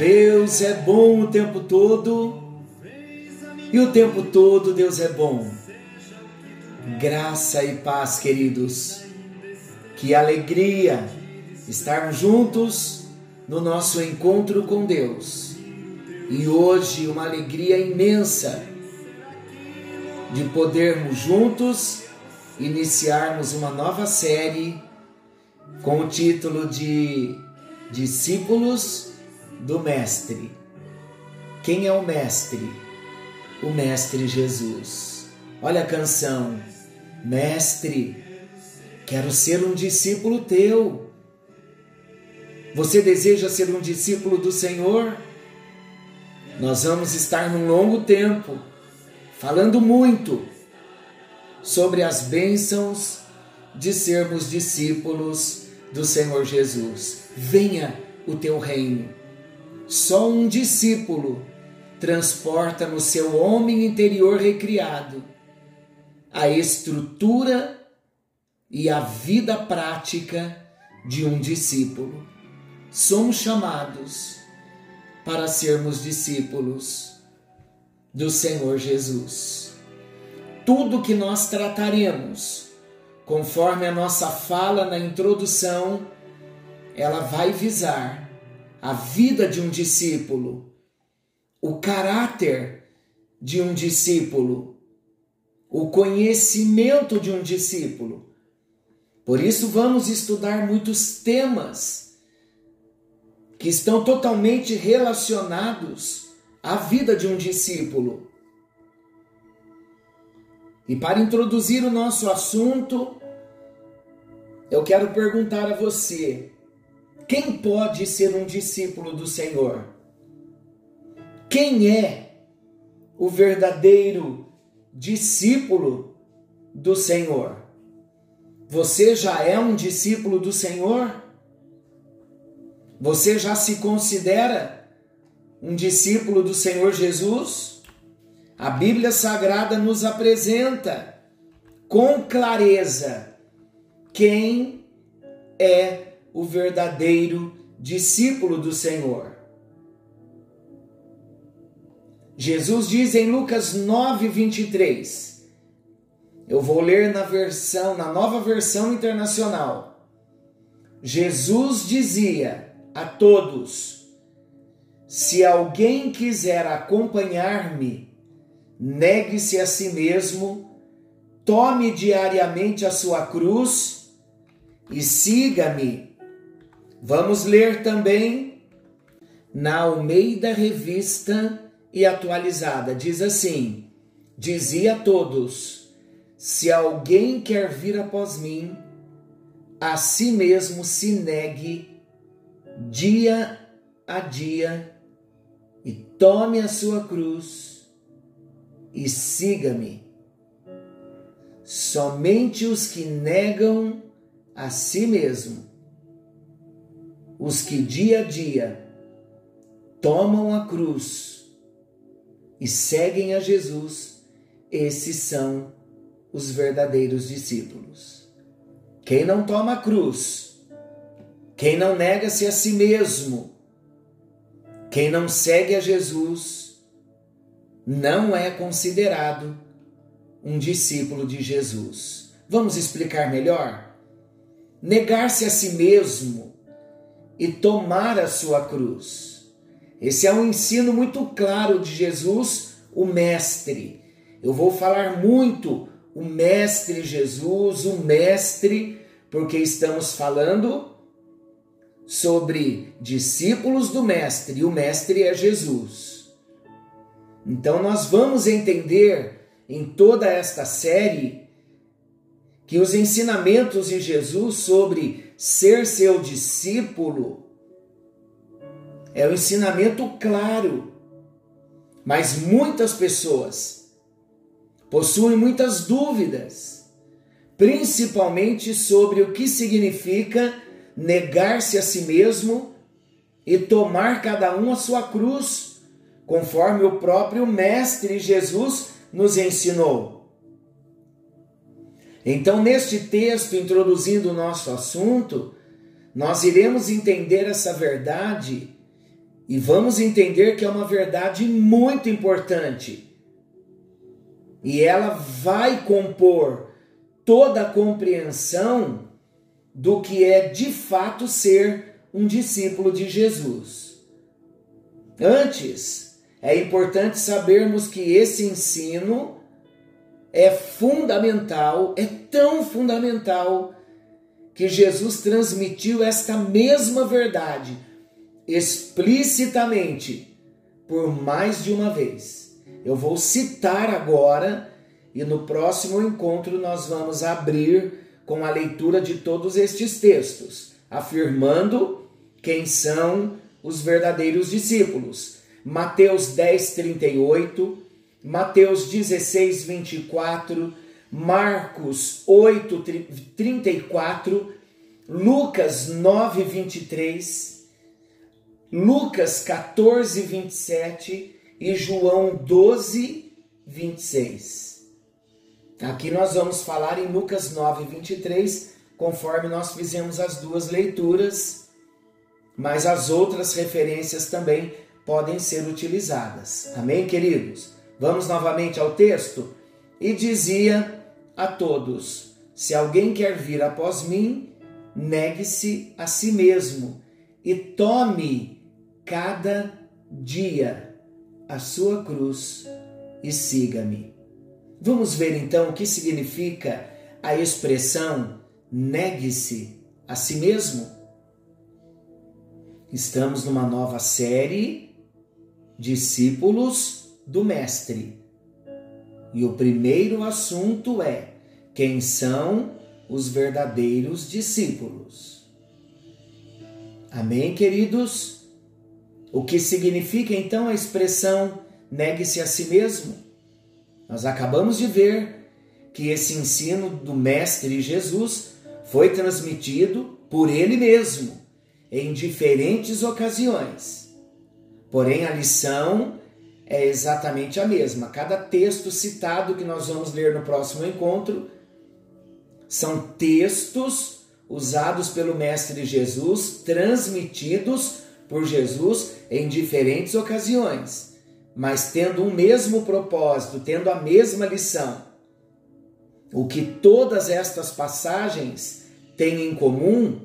Deus é bom o tempo todo e o tempo todo Deus é bom. Graça e paz, queridos. Que alegria estarmos juntos no nosso encontro com Deus. E hoje uma alegria imensa de podermos juntos iniciarmos uma nova série com o título de Discípulos do Mestre. Quem é o Mestre? O Mestre Jesus. Olha a canção. Mestre, quero ser um discípulo teu. Você deseja ser um discípulo do Senhor? Nós vamos estar num longo tempo falando muito sobre as bênçãos de sermos discípulos do Senhor Jesus. Venha o teu reino. Só um discípulo transporta no seu homem interior recriado a estrutura e a vida prática de um discípulo. Somos chamados para sermos discípulos do Senhor Jesus. Tudo que nós trataremos, conforme a nossa fala na introdução, ela vai visar a vida de um discípulo, o caráter de um discípulo, o conhecimento de um discípulo. Por isso, vamos estudar muitos temas que estão totalmente relacionados à vida de um discípulo. E para introduzir o nosso assunto, eu quero perguntar a você: quem pode ser um discípulo do Senhor? Quem é o verdadeiro discípulo do Senhor? Você já é um discípulo do Senhor? Você já se considera um discípulo do Senhor Jesus? A Bíblia Sagrada nos apresenta com clareza quem é o verdadeiro discípulo do Senhor. Jesus diz em Lucas 9, 23. Eu vou ler na versão, na nova versão internacional. Jesus dizia a todos: Se alguém quiser acompanhar-me, negue-se a si mesmo, tome diariamente a sua cruz e siga-me. Vamos ler também na Almeida Revista e Atualizada. Diz assim: Dizia a todos: Se alguém quer vir após mim, a si mesmo se negue dia a dia e tome a sua cruz e siga-me. Somente os que negam a si mesmo os que dia a dia tomam a cruz e seguem a Jesus, esses são os verdadeiros discípulos. Quem não toma a cruz, quem não nega-se a si mesmo, quem não segue a Jesus, não é considerado um discípulo de Jesus. Vamos explicar melhor? Negar-se a si mesmo e tomar a sua cruz. Esse é um ensino muito claro de Jesus, o Mestre. Eu vou falar muito o Mestre Jesus, o Mestre, porque estamos falando sobre discípulos do Mestre, e o Mestre é Jesus. Então nós vamos entender em toda esta série que os ensinamentos de Jesus sobre ser seu discípulo é um ensinamento claro, mas muitas pessoas possuem muitas dúvidas, principalmente sobre o que significa negar-se a si mesmo e tomar cada um a sua cruz, conforme o próprio Mestre Jesus nos ensinou. Então, neste texto, introduzindo o nosso assunto, nós iremos entender essa verdade e vamos entender que é uma verdade muito importante. E ela vai compor toda a compreensão do que é de fato ser um discípulo de Jesus. Antes, é importante sabermos que esse ensino é fundamental, é tão fundamental que Jesus transmitiu esta mesma verdade explicitamente por mais de uma vez. Eu vou citar agora e no próximo encontro nós vamos abrir com a leitura de todos estes textos, afirmando quem são os verdadeiros discípulos. Mateus 10, 38, Mateus 16, 24, Marcos 8, 34, Lucas 9, 23, Lucas 14, 27 e João 12, 26. Aqui nós vamos falar em Lucas 9, 23, conforme nós fizemos as duas leituras, mas as outras referências também podem ser utilizadas. Amém, queridos? Vamos novamente ao texto? E dizia a todos: Se alguém quer vir após mim, negue-se a si mesmo e tome cada dia a sua cruz e siga-me. Vamos ver então o que significa a expressão negue-se a si mesmo? Estamos numa nova série Discípulos do Mestre. E o primeiro assunto é: quem são os verdadeiros discípulos? Amém, queridos? O que significa então a expressão negue-se a si mesmo? Nós acabamos de ver que esse ensino do Mestre Jesus foi transmitido por ele mesmo em diferentes ocasiões. Porém, a lição é exatamente a mesma. Cada texto citado que nós vamos ler no próximo encontro são textos usados pelo Mestre Jesus, transmitidos por Jesus em diferentes ocasiões, mas tendo um mesmo propósito, tendo a mesma lição. O que todas estas passagens têm em comum,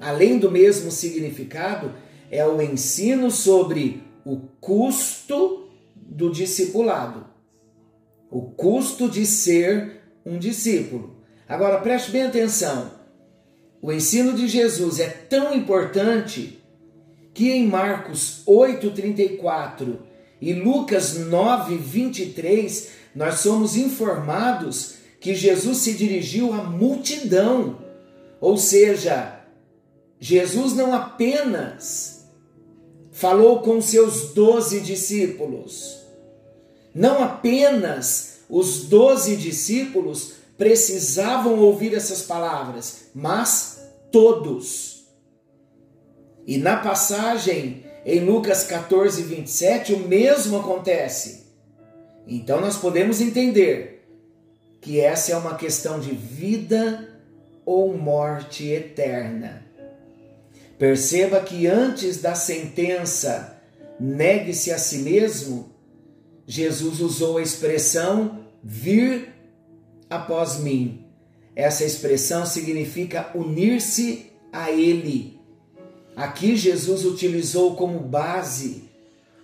além do mesmo significado, é o ensino sobre o custo do discipulado, o custo de ser um discípulo. Agora preste bem atenção: o ensino de Jesus é tão importante que em Marcos 8,34 e Lucas 9,23 nós somos informados que Jesus se dirigiu à multidão, ou seja, Jesus não apenas falou com seus doze discípulos. Não apenas os doze discípulos precisavam ouvir essas palavras, mas todos. E na passagem em Lucas 14, 27, o mesmo acontece. Então nós podemos entender que essa é uma questão de vida ou morte eterna. Perceba que antes da sentença negue-se a si mesmo, Jesus usou a expressão vir após mim. Essa expressão significa unir-se a Ele. Aqui Jesus utilizou como base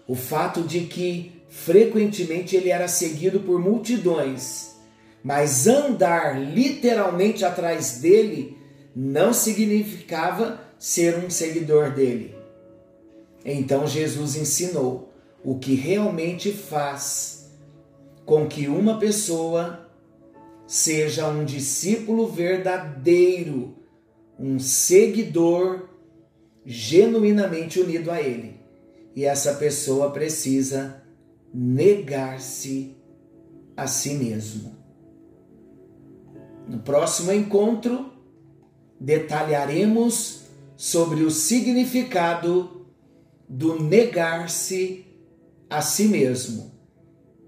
o fato de que frequentemente ele era seguido por multidões, mas andar literalmente atrás dele não significava ser um seguidor dele. Então Jesus ensinou o que realmente faz com que uma pessoa seja um discípulo verdadeiro, um seguidor genuinamente unido a ele. E essa pessoa precisa negar-se a si mesmo. No próximo encontro, detalharemos sobre o significado do negar-se a si mesmo.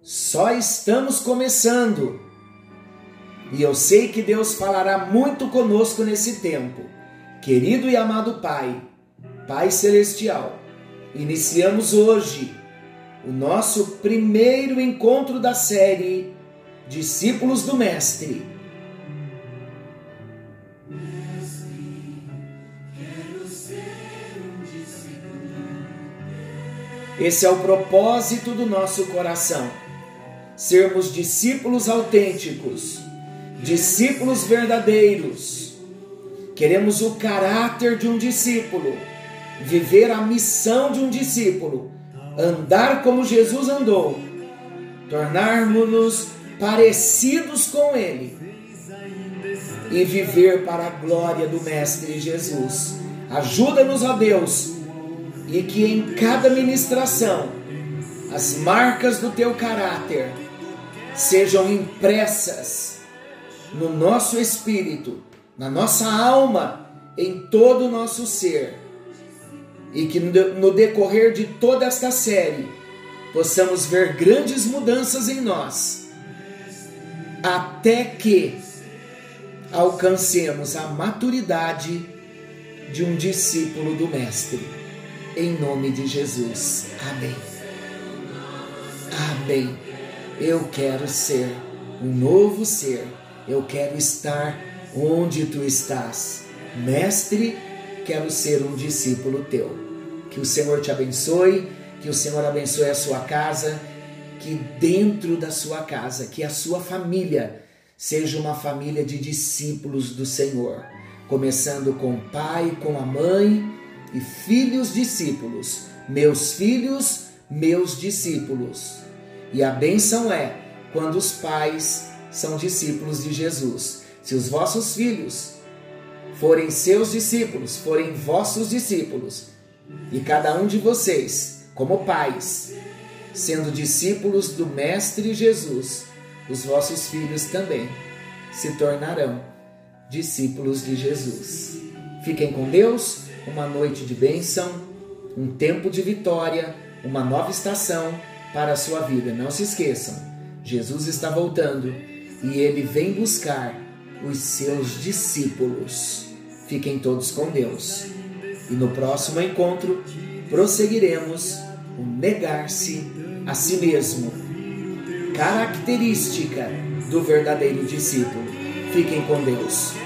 Só estamos começando. E eu sei que Deus falará muito conosco nesse tempo. Querido e amado Pai, Pai Celestial, iniciamos hoje o nosso primeiro encontro da série Discípulos do Mestre. Esse é o propósito do nosso coração. Sermos discípulos autênticos, discípulos verdadeiros. Queremos o caráter de um discípulo, viver a missão de um discípulo, andar como Jesus andou, tornarmos-nos parecidos com Ele e viver para a glória do Mestre Jesus. Ajuda-nos, ó Deus, e que em cada ministração as marcas do teu caráter sejam impressas no nosso espírito, na nossa alma, em todo o nosso ser. E que no decorrer de toda esta série possamos ver grandes mudanças em nós, até que alcancemos a maturidade de um discípulo do Mestre. Em nome de Jesus. Amém. Amém. Eu quero ser um novo ser. Eu quero estar onde tu estás. Mestre, quero ser um discípulo teu. Que o Senhor te abençoe, que o Senhor abençoe a sua casa, que dentro da sua casa, que a sua família seja uma família de discípulos do Senhor, começando com o pai, com a mãe e filhos discípulos, meus filhos, meus discípulos. E a bênção é quando os pais são discípulos de Jesus. Se os vossos filhos forem seus discípulos, forem vossos discípulos, e cada um de vocês, como pais, sendo discípulos do Mestre Jesus, os vossos filhos também se tornarão discípulos de Jesus. Fiquem com Deus, uma noite de bênção, um tempo de vitória, uma nova estação para a sua vida. Não se esqueçam, Jesus está voltando e ele vem buscar os seus discípulos. Fiquem todos com Deus. E no próximo encontro prosseguiremos o negar-se a si mesmo, característica do verdadeiro discípulo. Fiquem com Deus.